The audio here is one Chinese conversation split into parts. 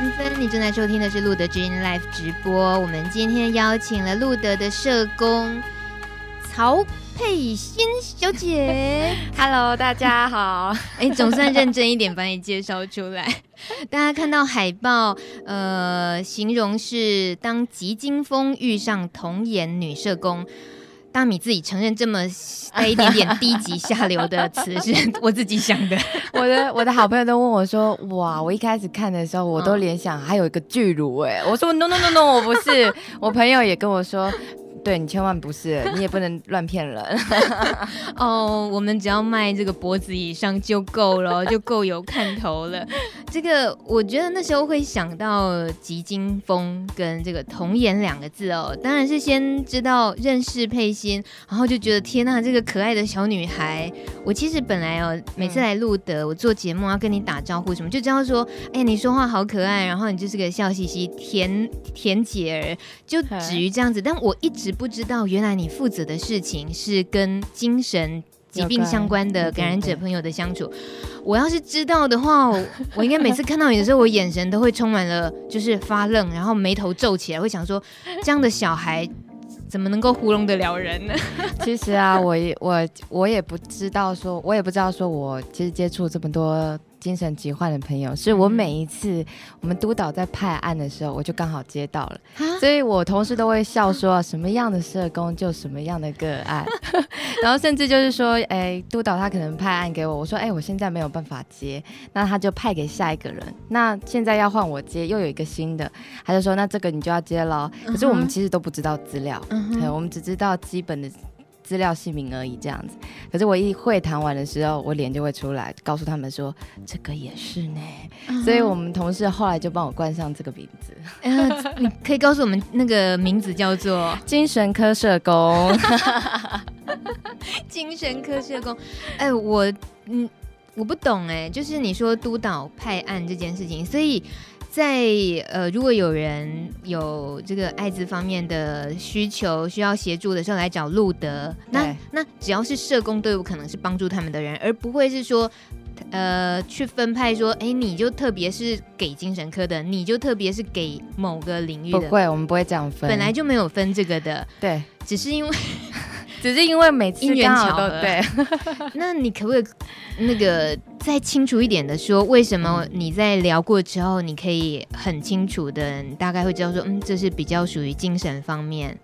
三分，你正在收听的是路德之音 Live 直播。我们今天邀请了路德的社工曹佩欣小姐。Hello，大家好。哎，总算认真一点，把你介绍出来。大家看到海报，呃，形容是当急惊风遇上童颜女社工。大米自己承认这么 带一点点低级下流的词是 我自己想的。我的我的好朋友都问我说：“哇，我一开始看的时候，我都联想还有一个巨乳哎。”我说：“No No No No，我不是。”我朋友也跟我说。对，你千万不是，你也不能乱骗人。哦，我们只要卖这个脖子以上就够了，就够有看头了。这个我觉得那时候会想到吉金风跟这个童颜两个字哦，当然是先知道认识佩欣，然后就觉得天呐，这个可爱的小女孩。我其实本来哦，每次来录的，我做节目要跟你打招呼什么，就知道说，哎，你说话好可爱，然后你就是个笑嘻嘻甜甜姐儿，就 止于这样子。但我一直。不知道，原来你负责的事情是跟精神疾病相关的感染者朋友的相处。我要是知道的话，我应该每次看到你的时候，我眼神都会充满了就是发愣，然后眉头皱起来，会想说，这样的小孩怎么能够糊弄得了人呢？其实啊，我也我我也不知道说，我也不知道说我其实接触这么多。精神疾患的朋友，是我每一次我们督导在派案的时候，我就刚好接到了，所以我同事都会笑说，什么样的社工就什么样的个案，然后甚至就是说，哎、欸，督导他可能派案给我，我说，哎、欸，我现在没有办法接，那他就派给下一个人，那现在要换我接，又有一个新的，他就说，那这个你就要接喽。可是我们其实都不知道资料，嗯，我们只知道基本的。资料姓名而已，这样子。可是我一会谈完的时候，我脸就会出来，告诉他们说这个也是呢。Uh-huh. 所以我们同事后来就帮我冠上这个名字。Uh, 你可以告诉我们那个名字叫做精神科社工。精神科社工。哎，我嗯，我不懂哎，就是你说督导派案这件事情，所以。在呃，如果有人有这个艾滋方面的需求，需要协助的时候来找路德，那那只要是社工都有可能是帮助他们的人，而不会是说呃去分派说，哎，你就特别是给精神科的，你就特别是给某个领域的。不会，我们不会这样分，本来就没有分这个的。对，只是因为。只是因为每次因缘巧合，对。那你可不可以那个再清楚一点的说，为什么你在聊过之后，你可以很清楚的大概会知道说，嗯，这是比较属于精神方面。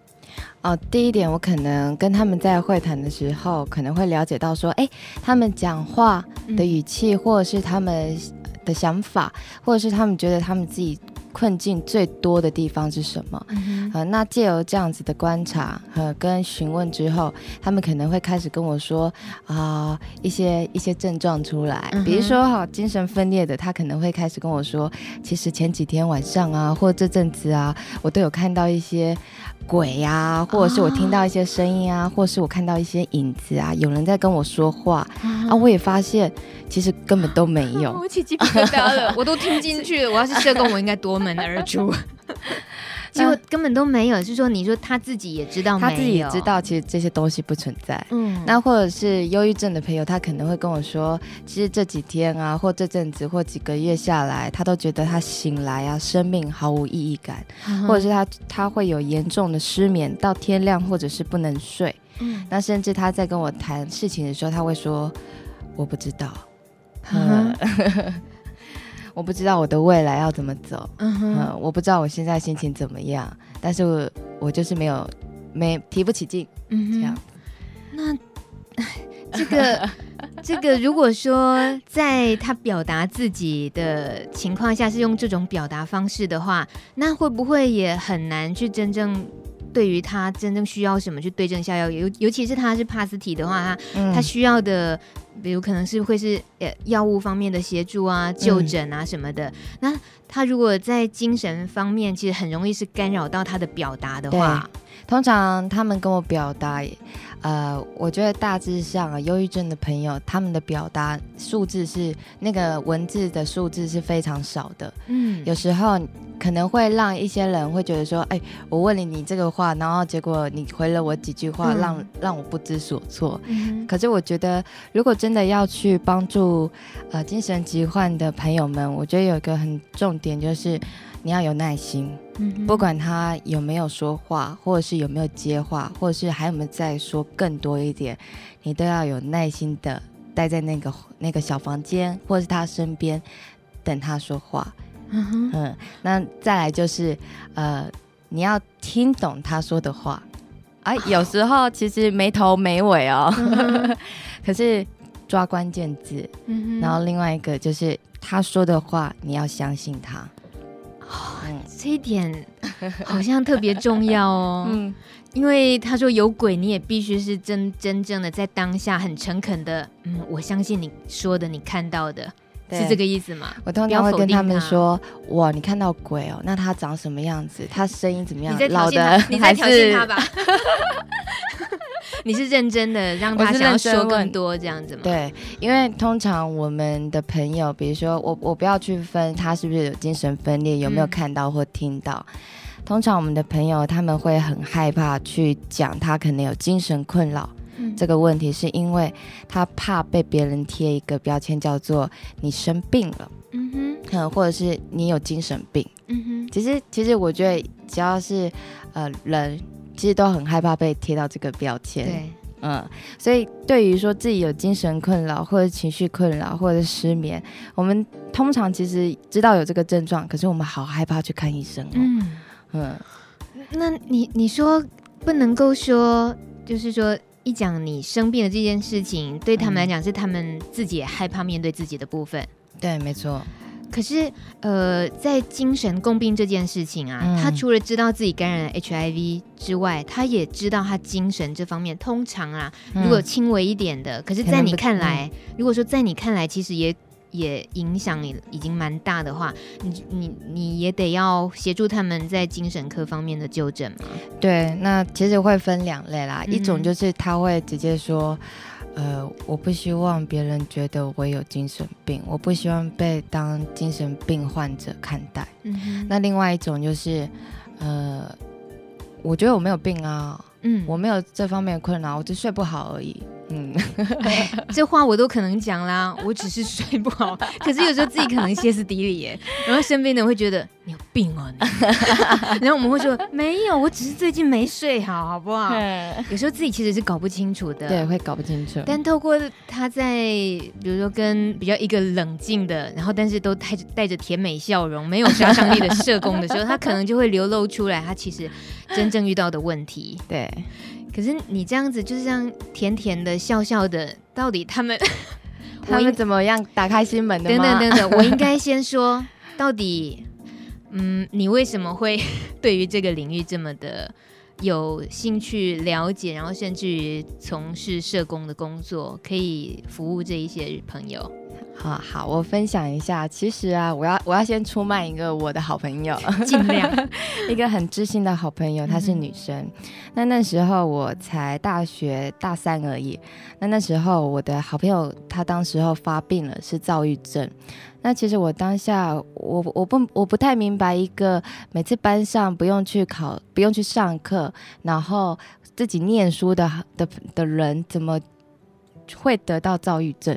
哦，第一点，我可能跟他们在会谈的时候，可能会了解到说，哎，他们讲话的语气，或者是他们的想法，或者是他们觉得他们自己。困境最多的地方是什么？嗯、呃，那借由这样子的观察和、呃、跟询问之后，他们可能会开始跟我说啊、呃、一些一些症状出来，嗯、比如说哈精神分裂的，他可能会开始跟我说，其实前几天晚上啊，或这阵子啊，我都有看到一些鬼呀、啊，或者是我听到一些声音啊，或者是我看到一些影子啊，有人在跟我说话、啊、啊，我也发现。其实根本都没有，我起鸡皮疙瘩了，我都听进去了。我要是社工，我应该夺门而出。结果根本都没有，是说你说他自己也知道他自己也知道，其实这些东西不存在。嗯，那或者是忧郁症的朋友，他可能会跟我说，其实这几天啊，或这阵子，或几个月下来，他都觉得他醒来啊，生命毫无意义感，嗯、或者是他他会有严重的失眠，到天亮，或者是不能睡。嗯，那甚至他在跟我谈事情的时候，他会说，我不知道。嗯，我不知道我的未来要怎么走。嗯，嗯，我不知道我现在心情怎么样，但是我我就是没有没提不起劲。嗯，这样。那这个 这个，如果说在他表达自己的情况下是用这种表达方式的话，那会不会也很难去真正对于他真正需要什么去对症下药？尤尤其是他是帕斯提的话，他、嗯、他需要的。比如可能是会是呃药物方面的协助啊、就诊啊什么的。嗯、那他如果在精神方面，其实很容易是干扰到他的表达的话，通常他们跟我表达，呃，我觉得大致上啊，忧郁症的朋友他们的表达数字是那个文字的数字是非常少的。嗯，有时候可能会让一些人会觉得说，哎，我问了你这个话，然后结果你回了我几句话，嗯、让让我不知所措。嗯，可是我觉得，如果真的要去帮助呃精神疾患的朋友们，我觉得有一个很重点就是。你要有耐心，不管他有没有说话，或者是有没有接话，或者是还有没有再说更多一点，你都要有耐心的待在那个那个小房间，或者是他身边等他说话。嗯，嗯，那再来就是，呃，你要听懂他说的话。哎，有时候其实没头没尾哦，嗯、可是抓关键字。嗯，然后另外一个就是他说的话，你要相信他。哦，这一点好像特别重要哦。嗯，因为他说有鬼，你也必须是真真正的在当下很诚恳的。嗯，我相信你说的，你看到的是这个意思吗？我通常会跟他们说：哇，你看到鬼哦，那他长什么样子？他声音怎么样？你在挑衅他，你在挑衅他吧？你是认真的，让他想要说更多这样子吗？对，因为通常我们的朋友，比如说我，我不要去分他是不是有精神分裂，有没有看到或听到。嗯、通常我们的朋友他们会很害怕去讲他可能有精神困扰这个问题，是因为他怕被别人贴一个标签，叫做你生病了，嗯哼，嗯，或者是你有精神病，嗯哼。其实，其实我觉得只要是呃人。其实都很害怕被贴到这个标签，对，嗯，所以对于说自己有精神困扰或者情绪困扰或者失眠，我们通常其实知道有这个症状，可是我们好害怕去看医生哦。嗯，嗯，那你你说不能够说，就是说一讲你生病的这件事情，对他们来讲是他们自己也害怕面对自己的部分。对，没错。可是，呃，在精神共病这件事情啊，嗯、他除了知道自己感染了 HIV 之外，他也知道他精神这方面，通常啊，嗯、如果轻微一点的，可是，在你看来，嗯、如果说在你看来，其实也也影响你已经蛮大的话，你你你也得要协助他们在精神科方面的就诊嘛。对，那其实会分两类啦，嗯、一种就是他会直接说。呃，我不希望别人觉得我有精神病，我不希望被当精神病患者看待。嗯，那另外一种就是，呃，我觉得我没有病啊，嗯，我没有这方面的困扰，我就睡不好而已。嗯，这话我都可能讲啦，我只是睡不好，可是有时候自己可能歇斯底里耶，然后身边的人会觉得你有病哦，然后我们会说没有，我只是最近没睡好，好不好？有时候自己其实是搞不清楚的，对，会搞不清楚。但透过他在，比如说跟比较一个冷静的，然后但是都带着带着甜美笑容、没有杀伤力的社工的时候，他可能就会流露出来，他其实真正遇到的问题。对。可是你这样子就是这样甜甜的笑笑的，到底他们 他们怎么样打开心门的？等等等等，我应该先说，到底，嗯，你为什么会对于这个领域这么的有兴趣了解，然后甚至于从事社工的工作，可以服务这一些朋友？好 好，我分享一下。其实啊，我要我要先出卖一个我的好朋友，尽量 一个很知心的好朋友，她是女生。嗯、那那时候我才大学大三而已。那那时候我的好朋友她当时候发病了，是躁郁症。那其实我当下我我不我不太明白，一个每次班上不用去考不用去上课，然后自己念书的的的人怎么。会得到躁郁症，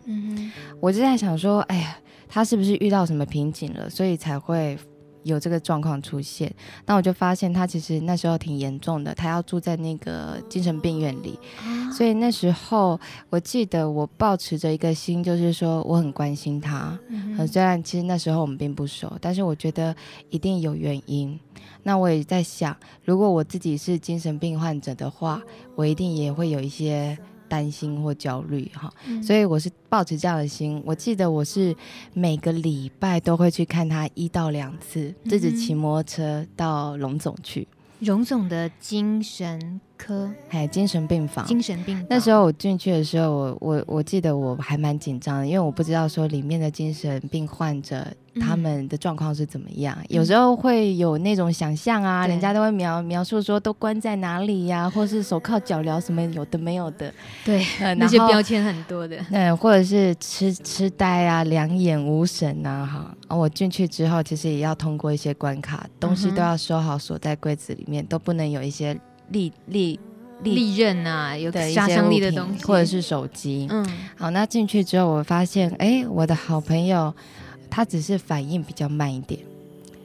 我就在想说，哎呀，他是不是遇到什么瓶颈了，所以才会有这个状况出现？那我就发现他其实那时候挺严重的，他要住在那个精神病院里。啊、所以那时候我记得我保持着一个心，就是说我很关心他。嗯，虽然其实那时候我们并不熟，但是我觉得一定有原因。那我也在想，如果我自己是精神病患者的话，我一定也会有一些。担心或焦虑哈，嗯、所以我是抱持这样的心。我记得我是每个礼拜都会去看他一到两次，自己骑摩托车到龙总去。荣总的精神科，哎，精神病房。精神病房。那时候我进去的时候，我我我记得我还蛮紧张的，因为我不知道说里面的精神病患者。他们的状况是怎么样？嗯、有时候会有那种想象啊，人家都会描描述说都关在哪里呀、啊，或是手铐脚镣什么有的没有的。对，呃、那些标签很多的。嗯，或者是痴痴呆啊，两眼无神啊，哈。我进去之后，其实也要通过一些关卡，东西都要收好，锁在柜子里面，都不能有一些利利利利刃啊，有杀伤力的东西，或者是手机。嗯，好，那进去之后，我发现，哎，我的好朋友。他只是反应比较慢一点，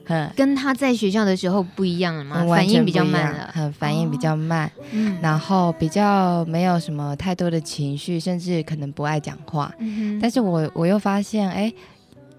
嗯，跟他在学校的时候不一样了吗？反应比较慢了，很反应比较慢，嗯，然后比较没有什么太多的情绪，甚至可能不爱讲话。嗯，但是我我又发现，哎。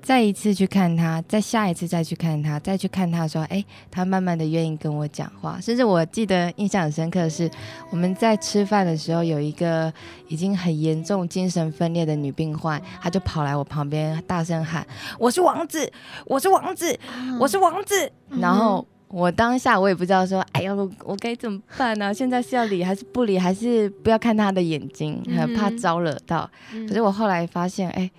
再一次去看他，再下一次再去看他，再去看他的时候，哎，他慢慢的愿意跟我讲话。甚至我记得印象很深刻的是，我们在吃饭的时候，有一个已经很严重精神分裂的女病患，她就跑来我旁边大声喊：“我是王子，我是王子，我是王子。嗯”然后我当下我也不知道说，哎呀，我我该怎么办呢？现在是要理还是不理，还是不要看他的眼睛，很怕招惹到。可是我后来发现，哎。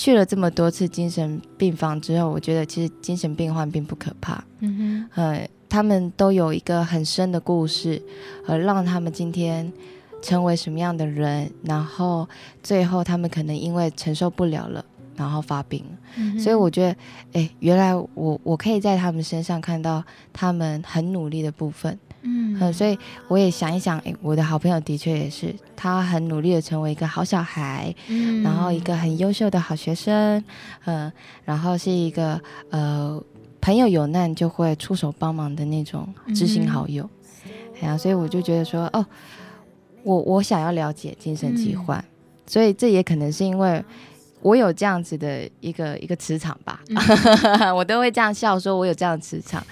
去了这么多次精神病房之后，我觉得其实精神病患并不可怕。嗯哼，呃，他们都有一个很深的故事，而让他们今天成为什么样的人，然后最后他们可能因为承受不了了，然后发病。嗯，所以我觉得，哎，原来我我可以在他们身上看到他们很努力的部分。嗯，嗯，所以我也想一想，哎，我的好朋友的确也是，他很努力的成为一个好小孩，嗯，然后一个很优秀的好学生，嗯，然后是一个呃，朋友有难就会出手帮忙的那种知心好友，哎呀，所以我就觉得说，哦，我我想要了解精神疾患，嗯，所以这也可能是因为。我有这样子的一个一个磁场吧，嗯、我都会这样笑，说我有这样的磁场，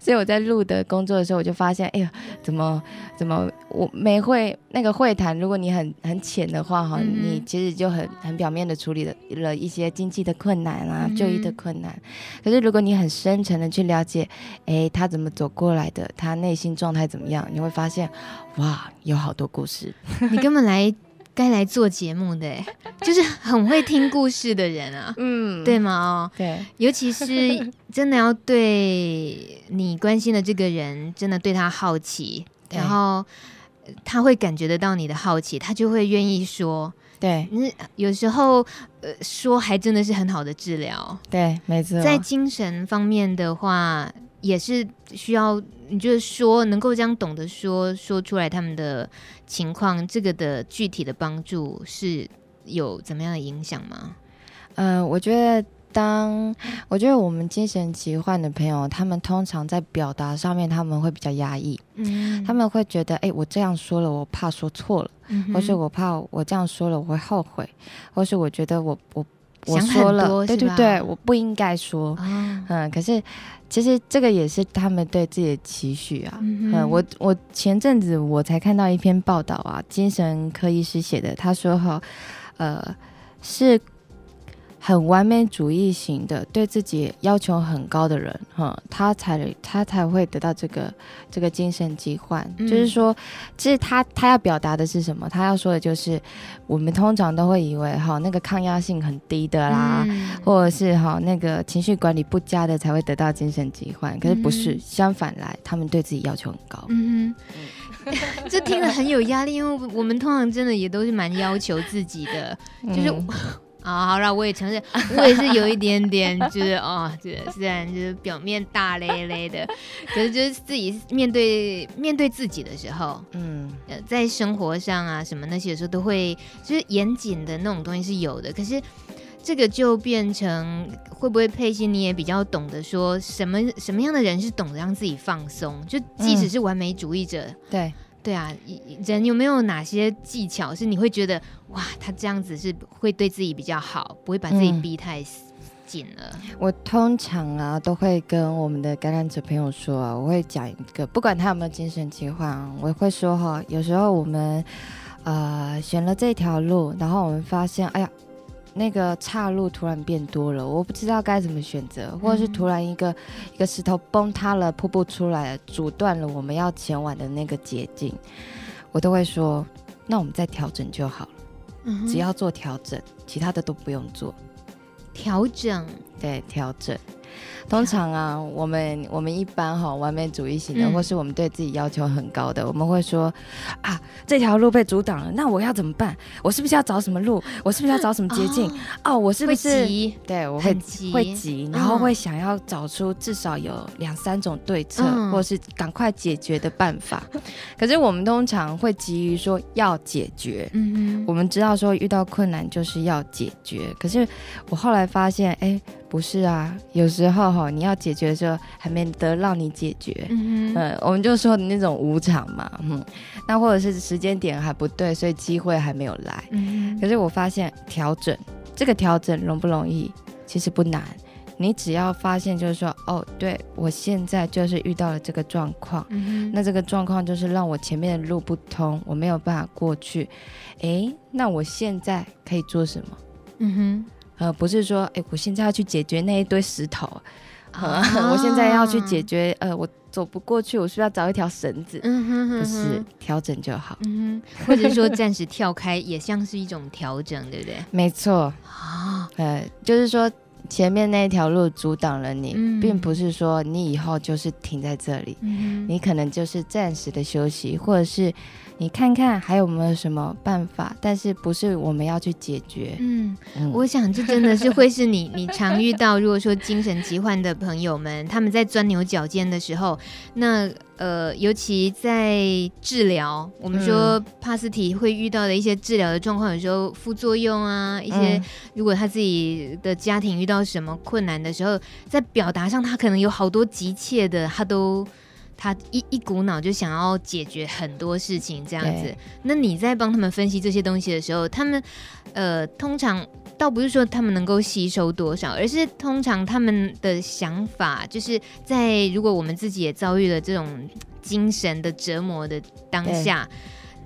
所以我在录的工作的时候，我就发现，哎呀，怎么怎么我每会那个会谈，如果你很很浅的话哈，嗯、你其实就很很表面的处理了了一些经济的困难啊，就医的困难，可是如果你很深层的去了解，哎，他怎么走过来的，他内心状态怎么样，你会发现，哇，有好多故事，你根本来。该来做节目的，就是很会听故事的人啊，嗯，对吗？哦，对，尤其是真的要对你关心的这个人，真的对他好奇，然后他会感觉得到你的好奇，他就会愿意说。对，有时候呃，说还真的是很好的治疗。对，没错。在精神方面的话，也是需要。你就是说，能够这样懂得说说出来他们的情况，这个的具体的帮助是有怎么样的影响吗？嗯、呃，我觉得当我觉得我们精神疾患的朋友，他们通常在表达上面他们会比较压抑，嗯，他们会觉得，哎，我这样说了，我怕说错了，嗯、或是我怕我这样说了我会后悔，或是我觉得我我我说了，对对对，我不应该说，哦、嗯，可是。其实这个也是他们对自己的期许啊。嗯，嗯，我我前阵子我才看到一篇报道啊，精神科医师写的，他说哈，呃，是。很完美主义型的，对自己要求很高的人，哈，他才他才会得到这个这个精神疾患。嗯、就是说，其实他他要表达的是什么？他要说的就是，我们通常都会以为哈，那个抗压性很低的啦，嗯、或者是哈那个情绪管理不佳的才会得到精神疾患。可是不是，嗯、相反来，他们对自己要求很高。嗯哼，这听了很有压力，因为我们通常真的也都是蛮要求自己的，就是。嗯啊，好了，我也承认，我也是有一点点，就是哦，这 虽然就是表面大咧咧的，可是就是自己面对面对自己的时候，嗯，呃，在生活上啊什么那些的时候，都会就是严谨的那种东西是有的。可是这个就变成会不会佩欣你也比较懂得说什么什么样的人是懂得让自己放松，就即使是完美主义者，嗯、对。对啊，人有没有哪些技巧是你会觉得哇，他这样子是会对自己比较好，不会把自己逼太紧了？嗯，我通常啊都会跟我们的感染者朋友说啊，我会讲一个，不管他有没有精神疾患，我会说哈，有时候我们呃选了这条路，然后我们发现，哎呀。那个岔路突然变多了，我不知道该怎么选择，或者是突然一个、嗯、一个石头崩塌了，瀑布出来了，阻断了我们要前往的那个捷径，我都会说，那我们再调整就好了，嗯、只要做调整，其他的都不用做。调整，对，调整。通常啊，我们我们一般哈完美主义型的，嗯、或是我们对自己要求很高的，我们会说啊，这条路被阻挡了，那我要怎么办？我是不是要找什么路？我是不是要找什么捷径？哦，哦，我是不是急？对，我会急会急，然后会想要找出至少有两三种对策，嗯、或是赶快解决的办法。可是我们通常会急于说要解决，嗯嗯，我们知道说遇到困难就是要解决。可是我后来发现，哎。不是啊，有时候哈，你要解决的时候还没得让你解决，嗯我们就说的那种无常嘛，嗯，那或者是时间点还不对，所以机会还没有来，可是我发现调整这个调整容不容易？其实不难，你只要发现就是说，哦，对我现在就是遇到了这个状况，嗯，那这个状况就是让我前面的路不通，我没有办法过去，诶，那我现在可以做什么？嗯哼。呃，不是说，哎，我现在要去解决那一堆石头，啊、我现在要去解决，呃，我走不过去，我需要找一条绳子，嗯哼，哼，哼，不是调整就好，嗯哼，或者说暂时跳开，也像是一种调整，对不对？没错，啊，呃，就是说前面那一条路阻挡了你，嗯、并不是说你以后就是停在这里，嗯、你可能就是暂时的休息，或者是。你看看还有没有什么办法？但是不是我们要去解决？嗯，嗯，我想这真的是会是你 你常遇到，如果说精神疾患的朋友们，他们在钻牛角尖的时候，那呃，尤其在治疗，我们说帕斯提会遇到的一些治疗的状况，有时候副作用啊，一些如果他自己的家庭遇到什么困难的时候，在表达上他可能有好多急切的，他都。他一一股脑就想要解决很多事情，这样子。那你在帮他们分析这些东西的时候，他们呃，通常倒不是说他们能够吸收多少，而是通常他们的想法，就是在如果我们自己也遭遇了这种精神的折磨的当下，对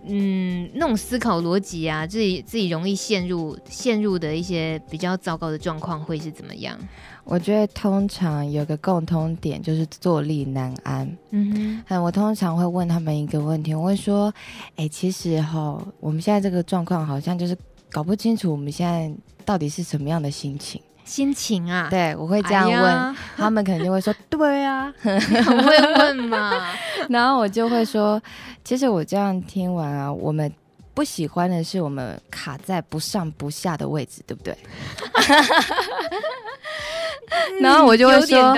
嗯，那种思考逻辑啊，自己自己容易陷入陷入的一些比较糟糕的状况，会是怎么样？我觉得通常有个共通点就是坐立难安。嗯哼，我通常会问他们一个问题，我会说：“哎，其实哈，我们现在这个状况好像就是搞不清楚我们现在到底是什么样的心情。”心情啊？对，我会这样问，哎、他们肯定会说：“对啊。”很会问嘛。然后我就会说：“其实我这样听完啊，我们不喜欢的是我们卡在不上不下的位置，对不对？” 然后我就会说，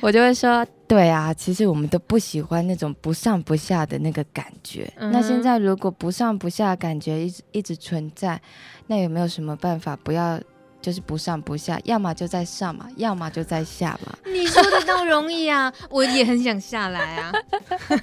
我就会说，对啊，其实我们都不喜欢那种不上不下的那个感觉。嗯、那现在如果不上不下的感觉一直一直存在，那有没有什么办法不要？就是不上不下，要么就在上嘛，要么就在下嘛。你说的都容易啊，我也很想下来啊。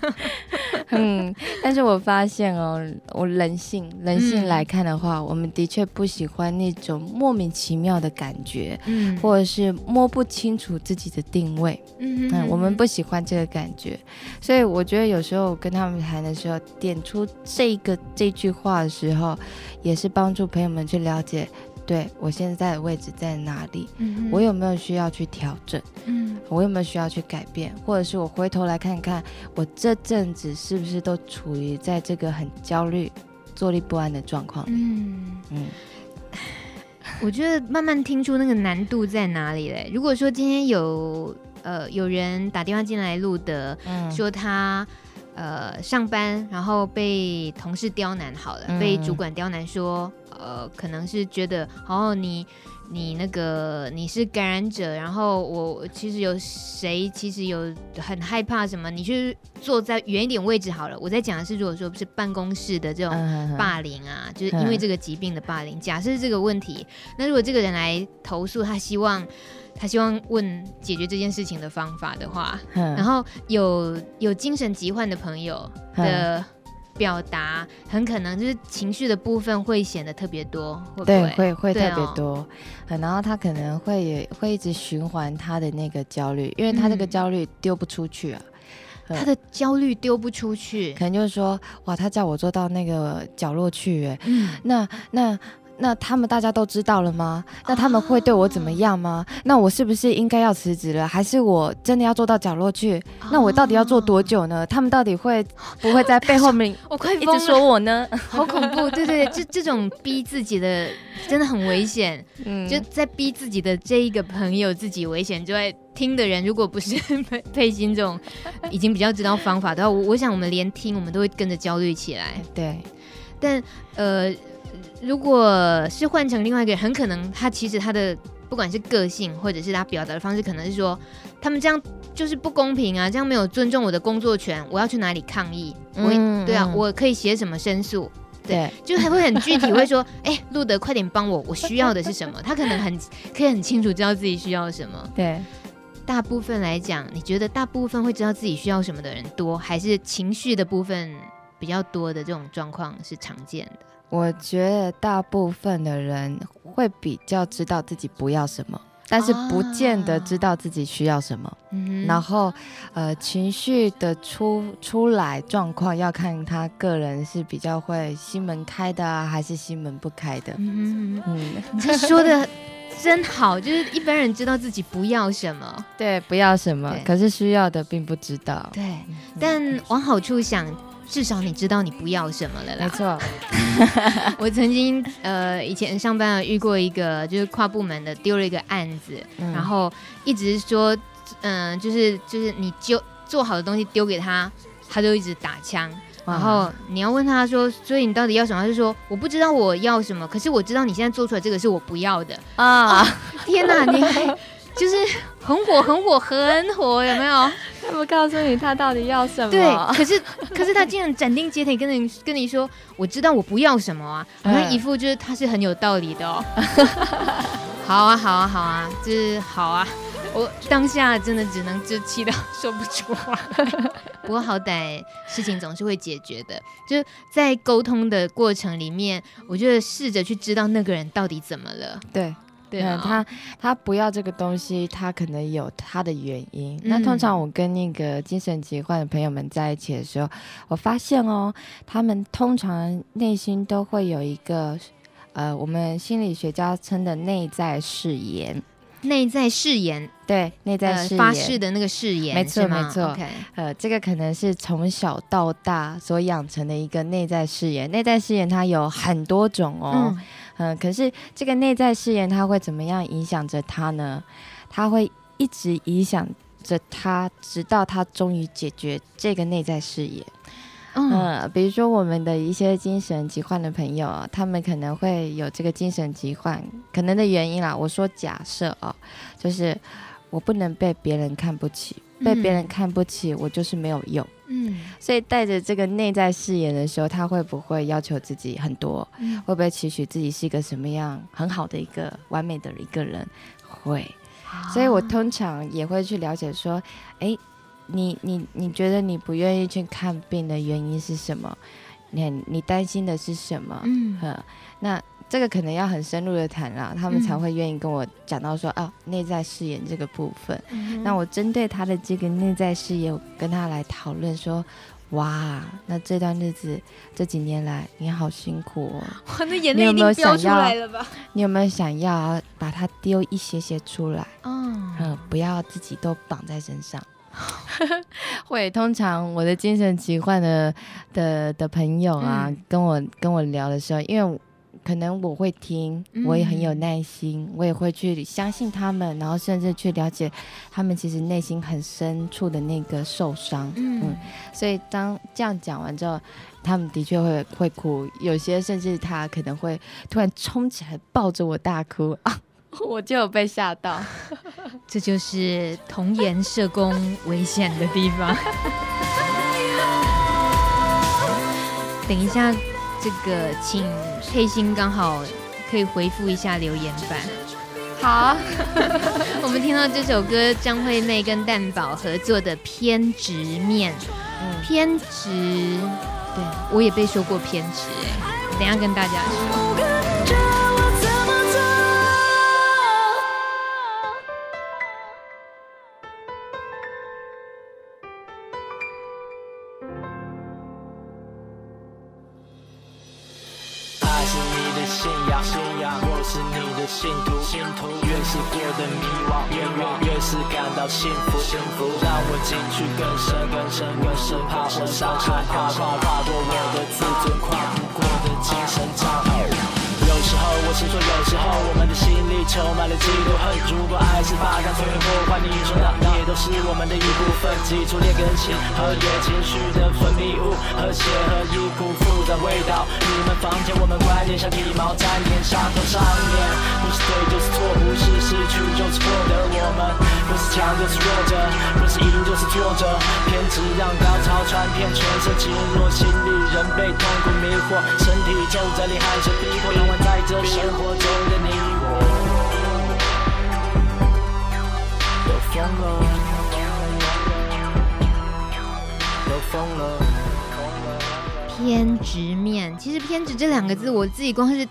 嗯，但是我发现哦，我人性人性来看的话，嗯、我们的确不喜欢那种莫名其妙的感觉，嗯，或者是摸不清楚自己的定位，嗯，嗯，我们不喜欢这个感觉，所以我觉得有时候跟他们谈的时候，点出这个这句话的时候，也是帮助朋友们去了解。对，我现在的位置在哪里？嗯、我有没有需要去调整？嗯，我有没有需要去改变？或者是我回头来看看，我这阵子是不是都处于在这个很焦虑、坐立不安的状况里？嗯嗯，我觉得慢慢听出那个难度在哪里嘞。如果说今天有呃有人打电话进来录的，嗯、说他呃上班然后被同事刁难，好了，嗯、被主管刁难说。呃，可能是觉得，哦，你你那个你是感染者，然后我其实有谁其实有很害怕什么？你去坐在远一点位置好了。我在讲的是，如果说不是办公室的这种霸凌啊，嗯、就是因为这个疾病的霸凌。嗯、假设这个问题，那如果这个人来投诉，他希望他希望问解决这件事情的方法的话，嗯、然后有有精神疾患的朋友的。嗯。表达很可能就是情绪的部分会显得特别多，会不会？对，会会特别多，哦、然后他可能会也会一直循环他的那个焦虑，因为他这个焦虑丢不出去啊，嗯、他的焦虑丢不出去，可能就是说，哇，他叫我坐到那个角落去，哎、嗯，那那那他们大家都知道了吗？那他们会对我怎么样吗？那我是不是应该要辞职了？还是我真的要坐到角落去？那我到底要做多久呢？他们到底会不会在背后面 我快一直说我呢？好恐怖！对对对，这这种逼自己的真的很危险。嗯，就在逼自己的这一个朋友自己危险，就会听的人如果不是佩佩欣这种已经比较知道方法的话，我我想我们连听我们都会跟着焦虑起来。对，但呃。如果是换成另外一个人，很可能他其实他的不管是个性，或者是他表达的方式，可能是说他们这样就是不公平啊，这样没有尊重我的工作权，我要去哪里抗议？嗯、我对啊，嗯、我可以写什么申诉？对，对就还会很具体，会说，哎、欸，路德，快点帮我，我需要的是什么？他可能很可以很清楚知道自己需要什么。对，大部分来讲，你觉得大部分会知道自己需要什么的人多，还是情绪的部分比较多的这种状况是常见的？我觉得大部分的人会比较知道自己不要什么，但是不见得知道自己需要什么。啊、然后，呃，情绪的出出来状况要看他个人是比较会心门开的啊，还是心门不开的。嗯，嗯你这说的真好，就是一般人知道自己不要什么，对，不要什么，可是需要的并不知道。对，但往好处想。至少你知道你不要什么了啦。没错，我曾经呃以前上班遇过一个就是跨部门的丢了一个案子，嗯、然后一直说嗯、呃、就是就是你就做好的东西丢给他，他就一直打枪。然后你要问他说，所以你到底要什么？他就说我不知道我要什么，可是我知道你现在做出来这个是我不要的啊！哦、天哪，你还。就是很火，很火，很火，有没有？他不告诉你他到底要什么？对，可是可是他竟然斩钉截铁跟你跟你说，我知道我不要什么啊，好像一副就是他是很有道理的哦。好啊，好啊，好啊，就是好啊。我当下真的只能就气到说不出话。不过好歹事情总是会解决的，就是在沟通的过程里面，我觉得试着去知道那个人到底怎么了。对。对、哦嗯，他他不要这个东西，他可能有他的原因。嗯、那通常我跟那个精神疾患的朋友们在一起的时候，我发现哦，他们通常内心都会有一个，呃，我们心理学家称的内在誓言。内在誓言，对，内在誓言、呃、发誓的那个誓言，没错没错。Okay 呃，这个可能是从小到大所养成的一个内在誓言。内在誓言它有很多种哦。嗯嗯，可是这个内在誓言，它会怎么样影响着他呢？他会一直影响着他，直到他终于解决这个内在誓言。嗯，嗯，比如说我们的一些精神疾患的朋友，他们可能会有这个精神疾患可能的原因啦。我说假设哦，就是我不能被别人看不起，被别人看不起，我就是没有用。嗯，所以带着这个内在誓言的时候，他会不会要求自己很多？嗯，会不会期许自己是一个什么样很好的一个完美的一个人？会。啊，所以我通常也会去了解说，哎，你你你觉得你不愿意去看病的原因是什么？你你担心的是什么？嗯，那。这个可能要很深入的谈了，他们才会愿意跟我讲到说、嗯、啊，内在誓言这个部分。嗯、那我针对他的这个内在誓言，跟他来讨论说，哇，那这段日子这几年来你好辛苦哦，哇，那眼泪已经飙出来了吧？你有没有想要把它丢一些些出来？嗯，嗯，不要自己都绑在身上。会通常我的精神疾患的的的朋友啊，嗯、跟我跟我聊的时候，因为。可能我会听，我也很有耐心，嗯、我也会去相信他们，然后甚至去了解他们其实内心很深处的那个受伤。嗯，嗯，所以当这样讲完之后，他们的确会会哭，有些甚至他可能会突然冲起来抱着我大哭啊，我就有被吓到。这就是童颜社工危险的地方。等一下。这个，请佩欣刚好可以回复一下留言板。好，我们听到这首歌，张惠妹跟蛋宝合作的《偏执面》。嗯，偏执，对，我也被说过偏执，哎，等一下跟大家说。信徒，信徒越是过得迷惘，越越越是感到幸福，幸福让我进去更深更深更深，怕我伤害，跨跨跨过我的自尊，跨不过的精神障碍。有时候我是说，有时候我充满了嫉妒恨。如果爱是把干脆会破坏，你说的也都是我们的一部分。基础劣根性和劣情绪的分泌物，和谐和一股复杂味道。你们房间，我们观念像体毛粘黏上头上面，不是对就是错，不是失去就是获得。我们不是强就是弱者，不是赢就是挫折。偏执让高潮传遍全身，经络心里人被痛苦迷惑，身体皱褶里汗水逼迫，永远在。在这生活中的你疯了，都疯了。偏执面，其实偏执这两个字，我自己光是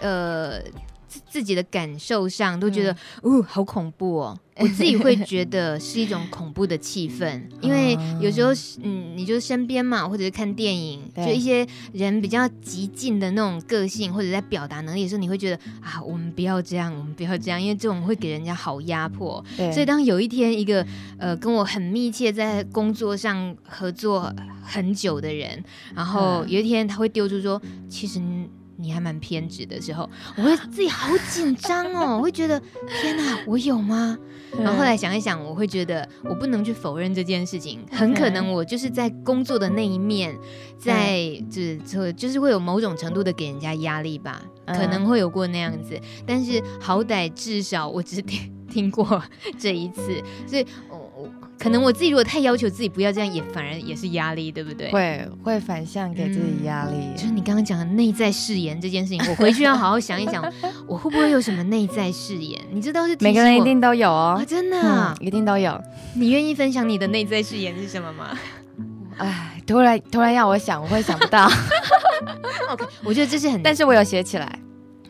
呃。自自己的感受上都觉得，哦，好恐怖哦！我自己会觉得是一种恐怖的气氛，因为有时候，嗯，你就身边嘛，或者是看电影，就一些人比较激进的那种个性，或者在表达能力的时候，你会觉得啊，我们不要这样，我们不要这样，因为这种会给人家好压迫。所以当有一天一个呃跟我很密切在工作上合作很久的人，然后有一天他会丢出说，其实。你还蛮偏执的时候，我会自己好紧张哦，我会觉得 天哪，我有吗？然后后来想一想，我会觉得我不能去否认这件事情，很可能我就是在工作的那一面，在就是就就是会有某种程度的给人家压力吧，可能会有过那样子，但是好歹至少我只听听过这一次，所以。可能我自己如果太要求自己不要这样，也反而也是压力，对不对？会会反向给自己压力。嗯，就是你刚刚讲的内在誓言这件事情，我回去要好好想一想，我会不会有什么内在誓言？你这倒是每个人一定都有哦，啊、真的、啊嗯，一定都有。你愿意分享你的内在誓言是什么吗？哎，突然突然要我想，我会想不到。OK，我觉得这是很，但是我有写起来。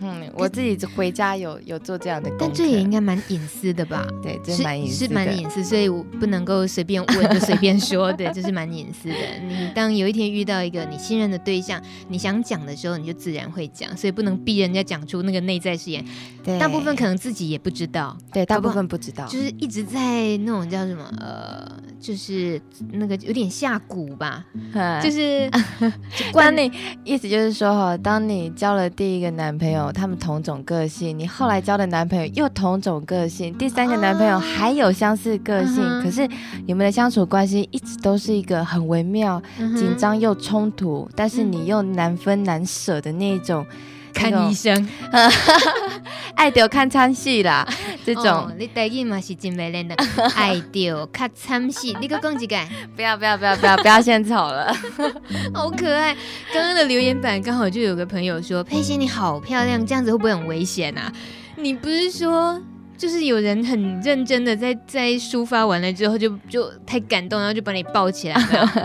嗯，我自己回家有有做这样的，但这也应该蛮隐私的吧？对，这是蛮隐私，是蛮隐私，所以我不能够随便问就随便说。对，这是蛮隐私的。你当有一天遇到一个你信任的对象，你想讲的时候，你就自然会讲，所以不能逼人家讲出那个内在誓言。对，大部分可能自己也不知道。对，大部分不知道，就是一直在那种叫什么呃，就是那个有点下蛊吧，就是 关你意思就是说哈，当你交了第一个男朋友。他们同种个性，你后来交的男朋友又同种个性，第三个男朋友还有相似个性，哦、可是你们的相处关系一直都是一个很微妙、嗯、紧张又冲突，但是你又难分难舍的那种。看医生，爱屌看参戏啦，这种、哦、你台语嘛是真没练的，爱屌看参戏，你个讲几个？不要不要不要不要不要献丑了，好可爱。刚刚的留言板刚好就有个朋友说：“佩欣你好漂亮，这样子会不会很危险啊？”你不是说？就是有人很认真的在在抒发完了之后就，就就太感动，然后就把你抱起来，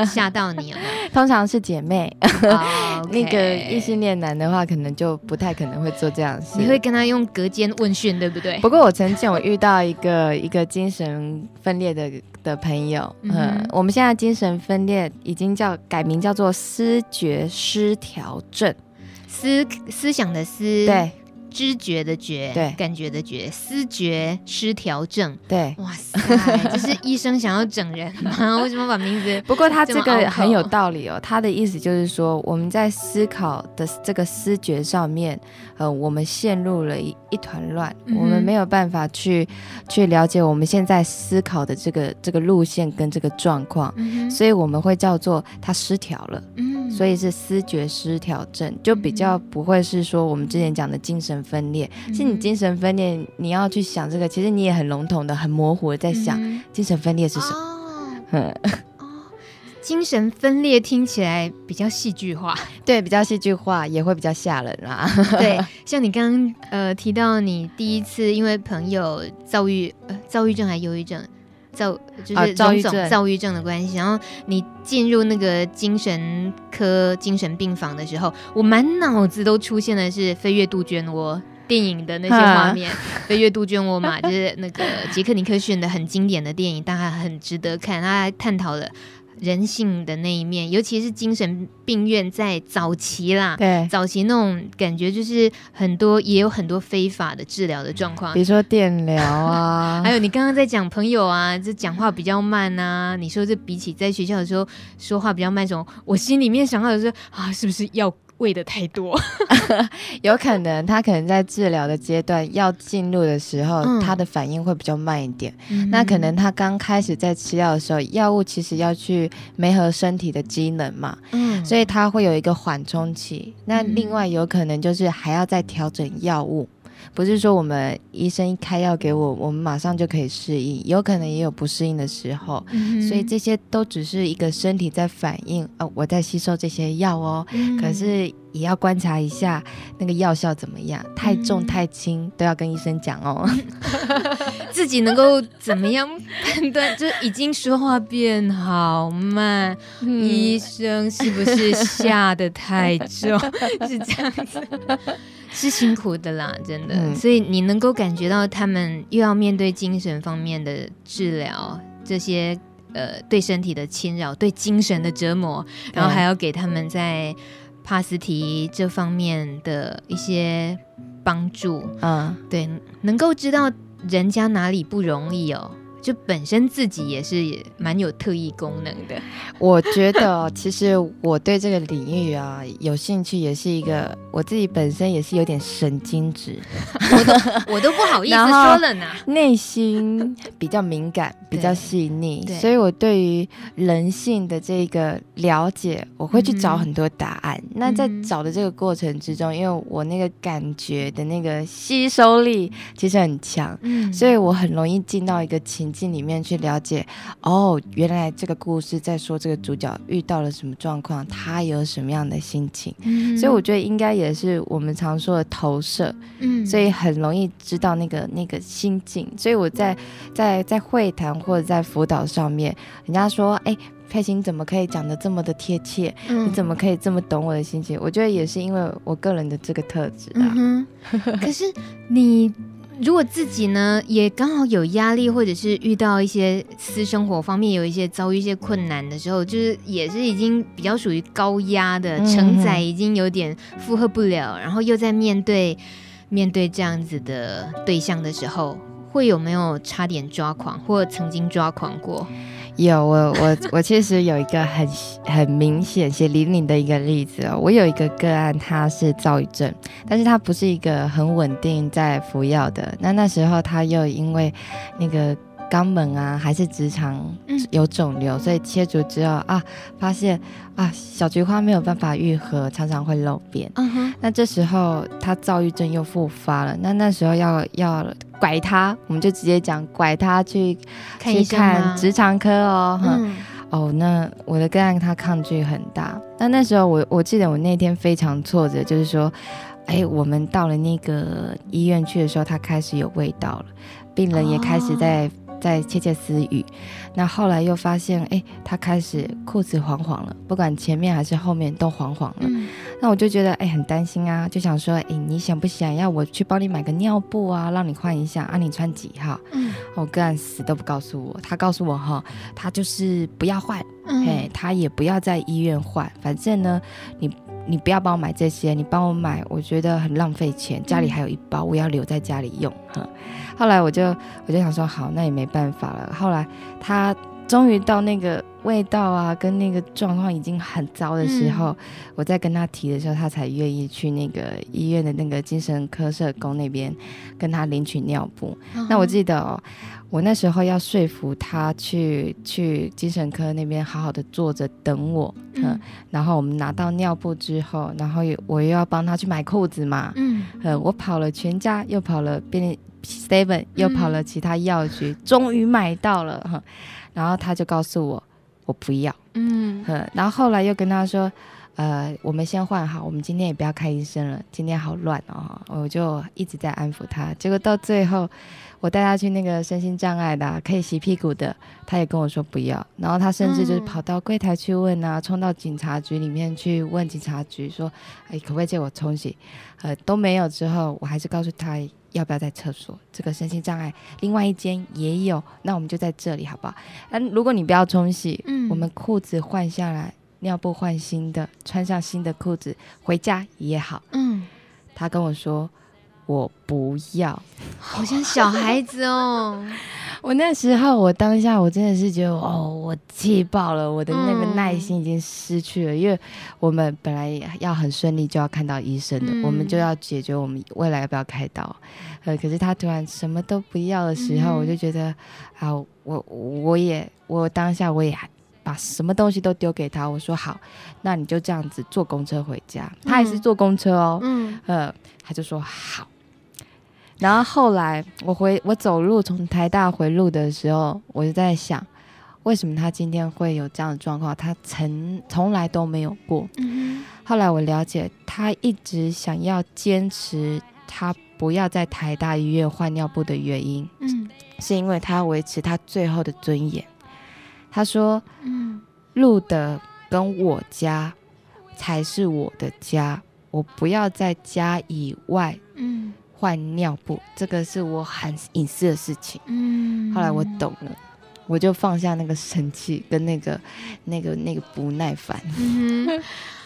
吓到你了。通常是姐妹，oh. 那个异性恋男的话，可能就不太可能会做这样事。你会跟他用隔间问讯，对不对？不过我曾经有遇到一个一个精神分裂的的朋友，嗯，嗯，我们现在精神分裂已经叫改名叫做思觉失调症，思思想的思，对。知觉的觉，对，感觉的觉，思觉失调症，对，哇塞，这是医生想要整人吗？为什么把名字？不过他这个很有道理哦，他的意思就是说，我们在思考的这个思觉上面，呃，我们陷入了一一团乱，嗯、我们没有办法去去了解我们现在思考的这个这个路线跟这个状况，嗯、所以我们会叫做它失调了，嗯，所以是思觉失调症，就比较不会是说我们之前讲的精神分裂，其实你精神分裂，你要去想这个，其实你也很笼统的、很模糊的在想精神分裂是什么。哦，精神分裂听起来比较戏剧化，对，比较戏剧化，也会比较吓人啦。对，像你刚刚呃提到你第一次因为朋友躁郁，呃，躁郁症还忧郁症。躁就是种种躁郁症的关系，然后你进入那个精神科精神病房的时候，我满脑子都出现的是《飞越杜鹃窝》电影的那些画面，《飞越杜鹃窝》嘛，就是那个杰克尼克逊的很经典的电影，大家很值得看。他还探讨了人性的那一面，尤其是精神病院在早期啦，对，早期那种感觉就是很多也有很多非法的治疗的状况，比如说电疗啊，还有你刚刚在讲朋友啊，这讲话比较慢啊，你说这比起在学校的时候说话比较慢，这种我心里面想到的是啊，是不是要？喂的太多，有可能他可能在治疗的阶段要进入的时候，嗯、他的反应会比较慢一点。嗯、那可能他刚开始在吃药的时候，药物其实要去没合身体的机能嘛，嗯，所以他会有一个缓冲期。那另外有可能就是还要再调整药物。不是说我们医生一开药给我，我们马上就可以适应，有可能也有不适应的时候，嗯、所以这些都只是一个身体在反应，哦，我在吸收这些药哦，嗯、可是也要观察一下那个药效怎么样，太重太轻都要跟医生讲哦，自己能够怎么样判断？就已经说话变好慢，嗯、医生是不是下得太重？是这样子。是辛苦的啦，真的。嗯、所以你能够感觉到他们又要面对精神方面的治疗，这些呃对身体的侵扰、对精神的折磨，然后还要给他们在帕斯提这方面的一些帮助。嗯，对，能够知道人家哪里不容易哦。就本身自己也是蛮有特异功能的，我觉得其实我对这个领域啊有兴趣，也是一个我自己本身也是有点神经质，我都我都不好意思说了呢。内心比较敏感，比较细腻，所以我对于人性的这个了解，我会去找很多答案。嗯、那在找的这个过程之中，因为我那个感觉的那个吸收力其实很强，嗯、所以我很容易进到一个情。进里面去了解，哦，原来这个故事在说这个主角遇到了什么状况，他有什么样的心情，嗯、所以我觉得应该也是我们常说的投射，嗯，所以很容易知道那个那个心境。所以我在在在会谈或者在辅导上面，人家说，哎，佩欣怎么可以讲的这么的贴切？嗯、你怎么可以这么懂我的心情？我觉得也是因为我个人的这个特质啊。嗯、可是你。如果自己呢也刚好有压力，或者是遇到一些私生活方面有一些遭遇一些困难的时候，就是也是已经比较属于高压的承载，已经有点负荷不了，然后又在面对面对这样子的对象的时候，会有没有差点抓狂，或曾经抓狂过？有，我我 我其实有一个很很明显血淋淋的一个例子哦。我有一个个案，他是躁郁症，但是他不是一个很稳定在服药的。那那时候他又因为那个肛门啊还是直肠有肿瘤，所以切除之后啊，发现啊小菊花没有办法愈合，常常会漏便。嗯哼。那这时候他躁郁症又复发了。那那时候要要。拐他，我们就直接讲拐他去看去看直肠科哦。嗯、哦，那我的个案他抗拒很大。那那时候我我记得我那天非常挫折，就是说，哎，我们到了那个医院去的时候，他开始有味道了，病人也开始在。哦在窃窃私语，那后来又发现，哎，他开始裤子黄黄了，不管前面还是后面都黄黄了。嗯、那我就觉得，哎，很担心啊，就想说，哎，你想不想要我去帮你买个尿布啊，让你换一下啊？你穿几号？嗯，我个人死都不告诉我，他告诉我哈，他就是不要换，嗯、嘿，他也不要在医院换，反正呢，你。你不要帮我买这些，你帮我买，我觉得很浪费钱。家里还有一包，我要留在家里用。哈，后来我就我就想说，好，那也没办法了。后来他终于到那个味道啊，跟那个状况已经很糟的时候，嗯、我在跟他提的时候，他才愿意去那个医院的那个精神科社工那边跟他领取尿布。嗯、那我记得哦。我那时候要说服他去去精神科那边好好的坐着等我，嗯，嗯，然后我们拿到尿布之后，然后我又要帮他去买裤子嘛，嗯，嗯，我跑了全家，又跑了便利 Seven，又跑了其他药局，嗯、终于买到了，哈，然后他就告诉我，我不要，嗯，嗯，然后后来又跟他说，呃，我们先换好，我们今天也不要看医生了，今天好乱哦，我就一直在安抚他，结果到最后。我带他去那个身心障碍的、啊，可以洗屁股的，他也跟我说不要。然后他甚至就是跑到柜台去问啊，冲到警察局里面去问警察局说，哎，可不可以借我冲洗？呃，都没有。之后我还是告诉他要不要在厕所？这个身心障碍，另外一间也有，那我们就在这里好不好？嗯，如果你不要冲洗，嗯，我们裤子换下来，尿布换新的，穿上新的裤子回家也好。嗯，他跟我说我不要，好像小孩子哦。我那时候，我当下我真的是觉得，哦，我气爆了，我的那个耐心已经失去了，嗯、因为我们本来要很顺利就要看到医生的，嗯、我们就要解决我们未来要不要开刀，呃，可是他突然什么都不要的时候，嗯、我就觉得，啊，我我也我当下我也把什么东西都丢给他，我说好，那你就这样子坐公车回家，他也是坐公车哦，嗯，呃，他就说好。然后后来我回我走路从台大回路的时候，我就在想，为什么他今天会有这样的状况？他曾从来都没有过。嗯、后来我了解，他一直想要坚持他不要在台大医院换尿布的原因，嗯、是因为他要维持他最后的尊严。他说：“嗯，路的跟我家才是我的家，我不要在家以外。”嗯。换尿布，这个是我很隐私的事情。嗯，后来我懂了，我就放下那个生气跟那个、那个、那个不耐烦。嗯、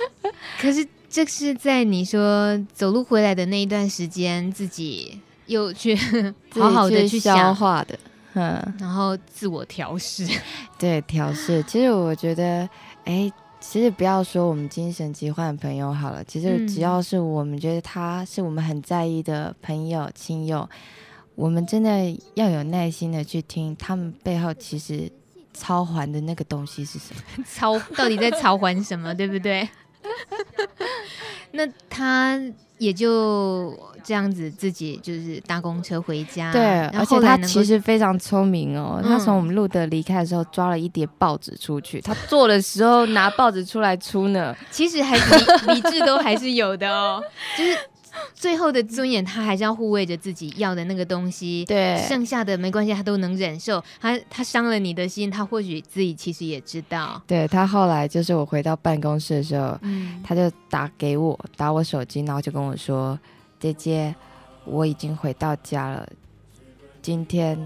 可是这是在你说走路回来的那一段时间，自己又去 好好的去消化的，嗯，然后自我调试，对，调试。其实我觉得，哎。其实不要说我们精神疾患的朋友好了，其实只要是我们觉得他是我们很在意的朋友、亲友，我们真的要有耐心的去听他们背后其实操环的那个东西是什么，操到底在操环什么，对不对？那他也就这样子自己就是搭公车回家，对，而且他其实非常聪明哦。嗯、他从我们路德离开的时候抓了一叠报纸出去，他做的时候拿报纸出来出呢。其实还理智都还是有的哦，就是。最后的尊严，他还是要护卫着自己要的那个东西。对，剩下的没关系，他都能忍受。他他伤了你的心，他或许自己其实也知道。对，他后来就是我回到办公室的时候，嗯，他就打给我，打我手机，然后就跟我说：“姐姐，我已经回到家了，今天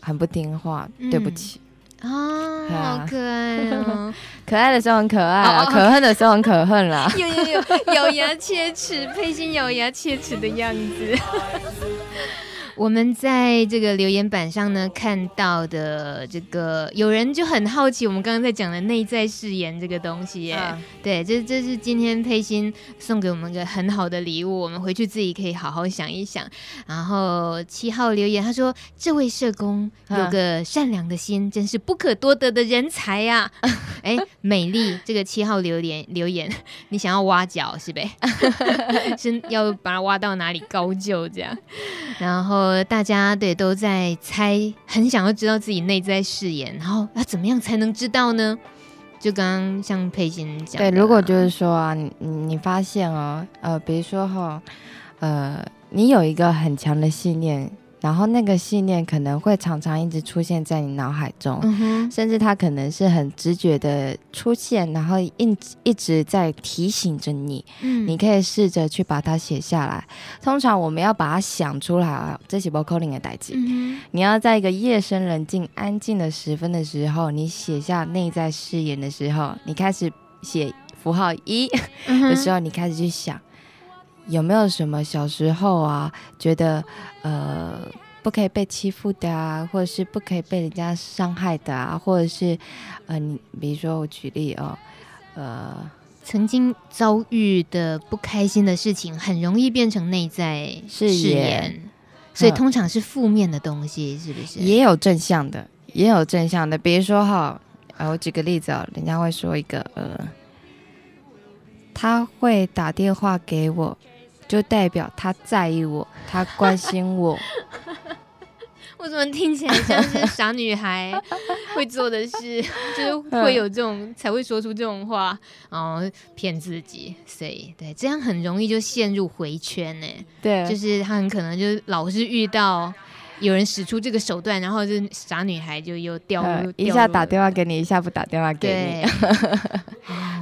很不听话，嗯、对不起。”啊，哦、好可爱哦！可爱的时候很可爱，哦、可恨的时候很可恨啦。有 有有，咬牙切齿，佩欣咬牙切齿的样子。我们在这个留言板上呢看到的这个，有人就很好奇，我们刚刚在讲的内在誓言这个东西耶。嗯、对，这这是今天佩欣送给我们一个很好的礼物，我们回去自己可以好好想一想。然后七号留言，他说：“这位社工有个善良的心，嗯、真是不可多得的人才呀、啊！” 哎，美丽，这个七号留言留言，你想要挖角是呗？是要把它挖到哪里高就这样？然后。呃，大家对都在猜，很想要知道自己内在誓言，然后要怎么样才能知道呢？就刚刚像佩欣讲，对，如果就是说啊，你你发现哦，呃，比如说哈，呃，你有一个很强的信念。然后那个信念可能会常常一直出现在你脑海中，嗯、甚至它可能是很直觉的出现，然后一一直在提醒着你。嗯，你可以试着去把它写下来。通常我们要把它想出来啊，这是不可能的代志。嗯、哼你要在一个夜深人静、安静的时分的时候，你写下内在誓言的时候，你开始写符号一的时候，你开始去想。有没有什么小时候啊，觉得呃不可以被欺负的啊，或者是不可以被人家伤害的啊，或者是呃，你比如说我举例哦，呃，曾经遭遇的不开心的事情，很容易变成内在誓言，所以通常是负面的东西，是不是？也有正向的，也有正向的，比如说哈，呃，我举个例子哦，人家会说一个呃，他会打电话给我。就代表他在意我，他关心我。我怎么听起来像是傻女孩 会做的事？就是会有这种才会说出这种话，然后骗自己。所以，对，这样很容易就陷入回圈呢。对，就是他很可能就是老是遇到有人使出这个手段，然后就傻女孩就又掉入一下打电话给你，一下不打电话给你。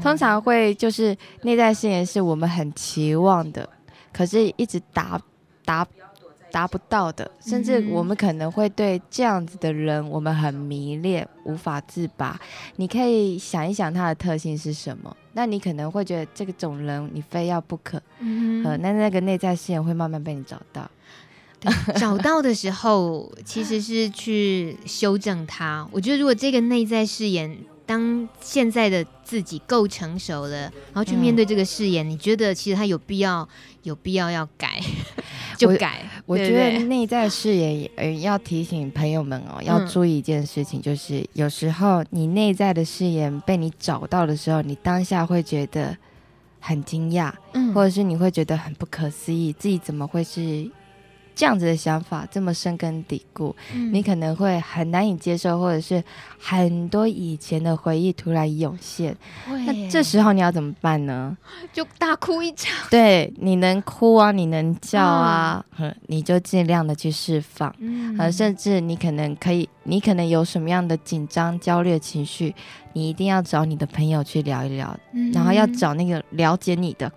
通常会就是内在誓言是我们很期望的。可是，一直达达达不到的，甚至我们可能会对这样子的人，我们很迷恋，无法自拔。你可以想一想他的特性是什么，那你可能会觉得这个种人你非要不可。嗯，呃，那那个内在誓言会慢慢被你找到。找到的时候，其实是去修正它。我觉得如果这个内在誓言。当现在的自己够成熟了，然后去面对这个誓言，嗯，你觉得其实他有必要，有必要要改 就改。我，对对，我觉得内在誓言，呃，要提醒朋友们哦，要注意一件事情，就是，嗯，有时候你内在的誓言被你找到的时候，你当下会觉得很惊讶，嗯，或者是你会觉得很不可思议，自己怎么会是。这样子的想法这么深根蒂固，嗯，你可能会很难以接受，或者是很多以前的回忆突然涌现。那这时候你要怎么办呢？就大哭一场。对，你能哭啊，你能叫啊，嗯，你就尽量的去释放。嗯，甚至你可能可以，你可能有什么样的紧张、焦虑的情绪，你一定要找你的朋友去聊一聊，嗯，然后要找那个了解你的。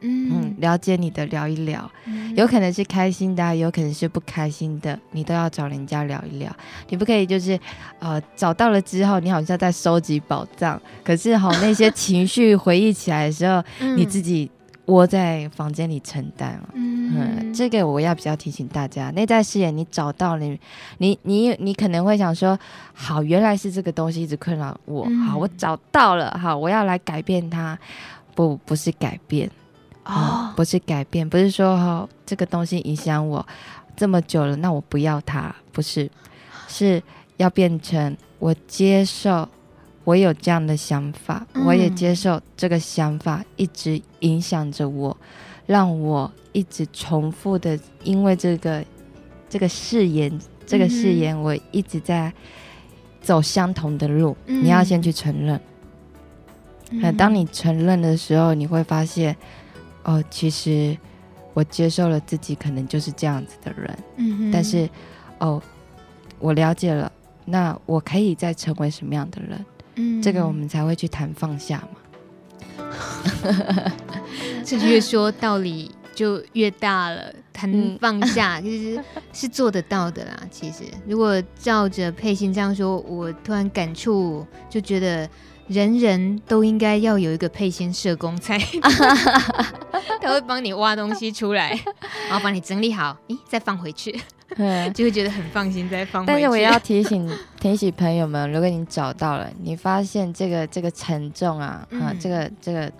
嗯，了解你的聊一聊，嗯，有可能是开心的，有可能是不开心的，你都要找人家聊一聊。你不可以就是，呃，找到了之后，你好像在收集宝藏，可是好那些情绪回忆起来的时候，嗯，你自己窝在房间里承担。嗯，嗯，这个我要比较提醒大家，内在视野你找到了，你你你可能会想说，好，原来是这个东西一直困扰我，嗯，好，我找到了，好，我要来改变它，不，不是改变。哦、嗯，不是改变，不是说哦，这个东西影响我这么久了，那我不要它，不是，是要变成我接受，我有这样的想法，嗯、我也接受这个想法一直影响着我，让我一直重复的，因为这个这个誓言，这个誓言，我一直在走相同的路，嗯、你要先去承认。嗯，当你承认的时候，你会发现。哦，其实我接受了自己，可能就是这样子的人。嗯，但是，哦，我了解了，那我可以再成为什么样的人？嗯，这个我们才会去谈放下嘛。这越说道理就越大了，谈放下其实是做得到的啦。其实，如果照着佩欣这样说，我突然感触，就觉得。人人都应该要有一个佩欣社工才，他会帮你挖东西出来，然后帮你整理好，咦，再放回去，就会觉得很放心，再放回去。但是我也要提醒 提醒朋友们，如果你找到了，你发现这个这个沉重啊，嗯、啊，这个这个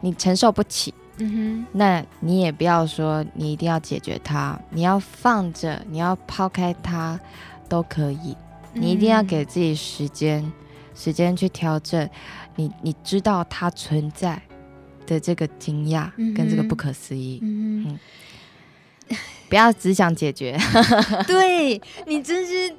你承受不起，嗯哼，那你也不要说你一定要解决它，你要放着，你要抛开它都可以，你一定要给自己时间。时间去调整，你你知道它存在的这个惊讶跟这个不可思议，嗯，嗯，不要只想解决。对，你真是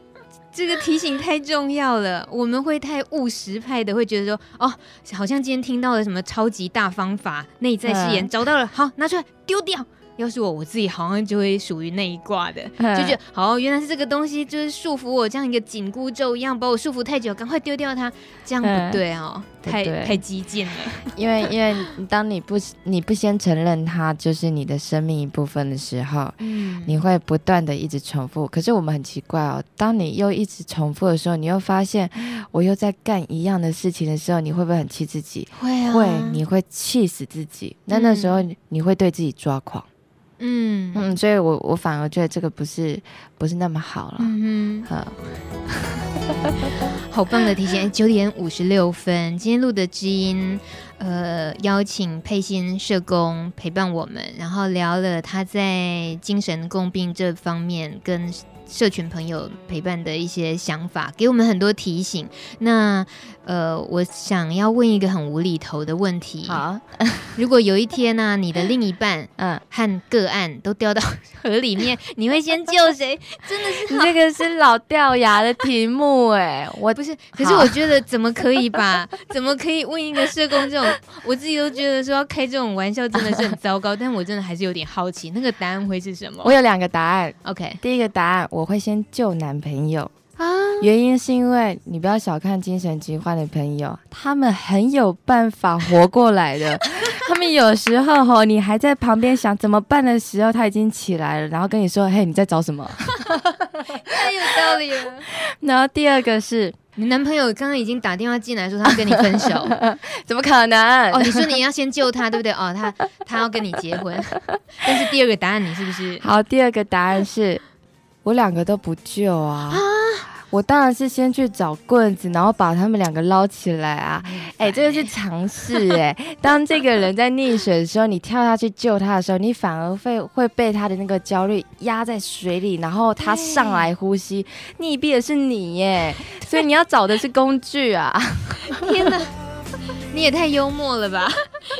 这个提醒太重要了。我们会太务实派的，会觉得说，哦，好像今天听到了什么超级大方法，内在誓言找到了，好，拿出来丢掉。要是我，我自己好像就会属于那一挂的，就觉得好，原来是这个东西，就是束缚我，这样一个紧箍咒一样，把我束缚太久，赶快丢掉它，这样不对哦，太太激进了。因为 因为当你不你不先承认它就是你的生命一部分的时候，嗯，你会不断的一直重复。可是我们很奇怪哦，当你又一直重复的时候，你又发现我又在干一样的事情的时候，你会不会很气自己？会啊，会，你会气死自己。那那时候你会对自己抓狂。嗯嗯，所以我我反而觉得这个不是不是那么好了。嗯好，好棒的提醒！九点五十六分，今天录的知音，呃，邀请佩欣社工陪伴我们，然后聊了他在精神共病这方面跟社群朋友陪伴的一些想法，给我们很多提醒。那呃，我想要问一个很无厘头的问题。好，如果有一天呢、啊，你的另一半 嗯和个案都掉到河里面，你会先救谁？真的是，你这个是老掉牙的题目哎，我不是，可是我觉得怎么可以吧？怎么可以问一个社工这种？我自己都觉得说要开这种玩笑真的是很糟糕，但我真的还是有点好奇，那个答案会是什么？我有两个答案。OK，第一个答案我会先救男朋友。啊，原因是因为你不要小看精神疾患的朋友，他们很有办法活过来的。他们有时候吼，你还在旁边想怎么办的时候，他已经起来了，然后跟你说：“嘿，你在找什么？”太有道理了。然后第二个是你男朋友刚刚已经打电话进来说他要跟你分手，怎么可能？哦，你说你要先救他，对不对？哦，他他要跟你结婚，但是第二个答案你是不是？好，第二个答案是我两个都不救啊。啊我当然是先去找棍子，然后把他们两个捞起来啊！哎、欸，这个是尝试哎。当这个人在溺水的时候，你跳下去救他的时候，你反而会会被他的那个焦虑压在水里，然后他上来呼吸，溺毙的是你耶！所以你要找的是工具啊！天哪，你也太幽默了吧！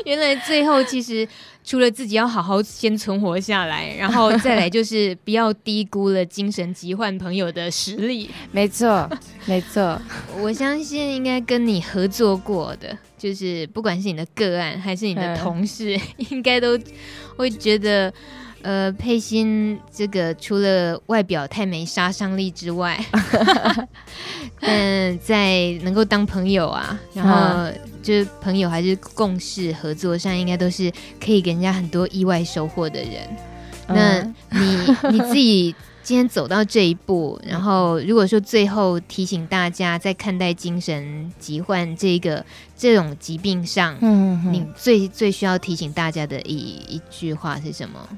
原来最后其实。除了自己要好好先存活下来，然后再来就是不要低估了精神疾患朋友的实力。没错，没错。我相信应该跟你合作过的，就是不管是你的个案还是你的同事，嗯、应该都会觉得，呃，佩欣这个除了外表太没杀伤力之外，嗯，在能够当朋友啊，然后。嗯就是朋友还是共事合作上，应该都是可以给人家很多意外收获的人。那你你自己今天走到这一步，然后如果说最后提醒大家，在看待精神疾患这个这种疾病上，嗯，你最最需要提醒大家的一一句话是什么？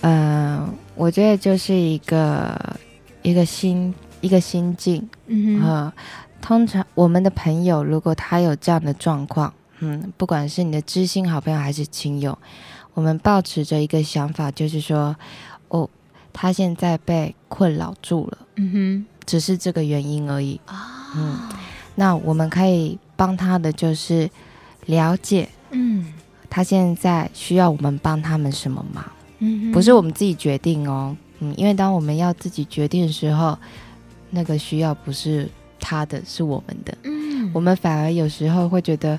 嗯、呃，我觉得就是一个一个心一个心境，嗯通常我们的朋友，如果他有这样的状况，嗯，不管是你的知心好朋友还是亲友，我们抱持着一个想法，就是说，哦，他现在被困扰住了，嗯哼，只是这个原因而已，啊，嗯，那我们可以帮他的就是了解，嗯，他现在需要我们帮他们什么忙，嗯，不是我们自己决定哦，嗯，因为当我们要自己决定的时候，那个需要不是。他的是我们的，嗯，我们反而有时候会觉得，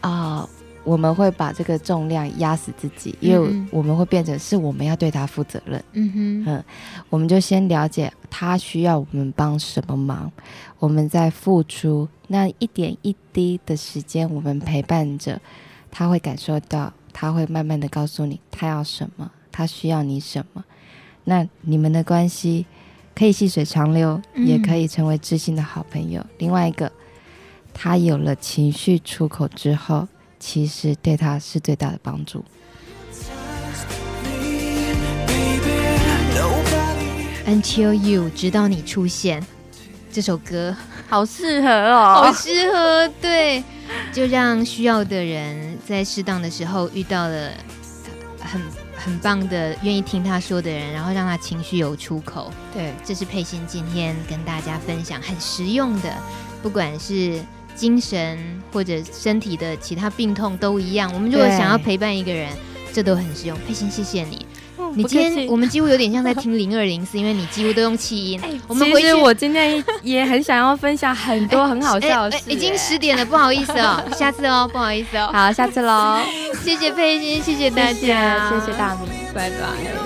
啊、呃，我们会把这个重量压死自己，因为我们会变成是我们要对他负责任，嗯哼，嗯，我们就先了解他需要我们帮什么忙，我们在付出那一点一滴的时间，我们陪伴着，他会感受到，他会慢慢的告诉你他要什么，他需要你什么，那你们的关系。可以细水长流，也可以成为知心的好朋友。嗯、另外一个，他有了情绪出口之后，其实对他是最大的帮助。Until you，直到你出现，这首歌好适合哦，好适合。对，就让需要的人在适当的时候遇到了很。很棒的，愿意听他说的人，然后让他情绪有出口。对，这是佩欣今天跟大家分享很实用的，不管是精神或者身体的其他病痛都一样。我们如果想要陪伴一个人，这都很实用。佩欣，谢谢你。你今天我们几乎有点像在听零二零四，因为你 几乎都用气音。我们其实我今天也很想要分享很多很好笑的事。已经十点了，不好意思哦，下次哦，不好意思哦。好，下次喽。谢谢佩欣，谢谢大家，谢谢大米，拜拜，拜拜。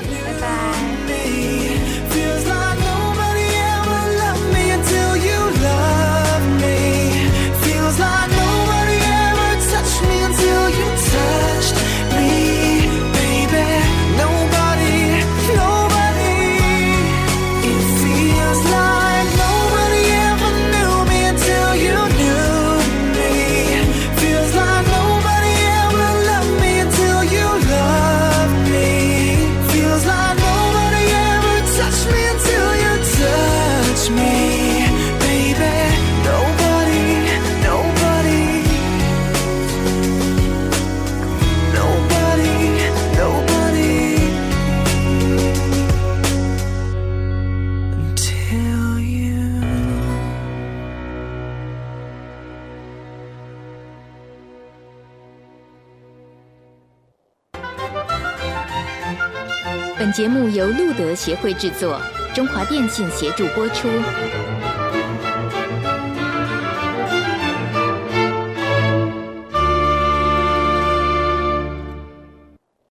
节目由路德协会制作，中华电信协助播出。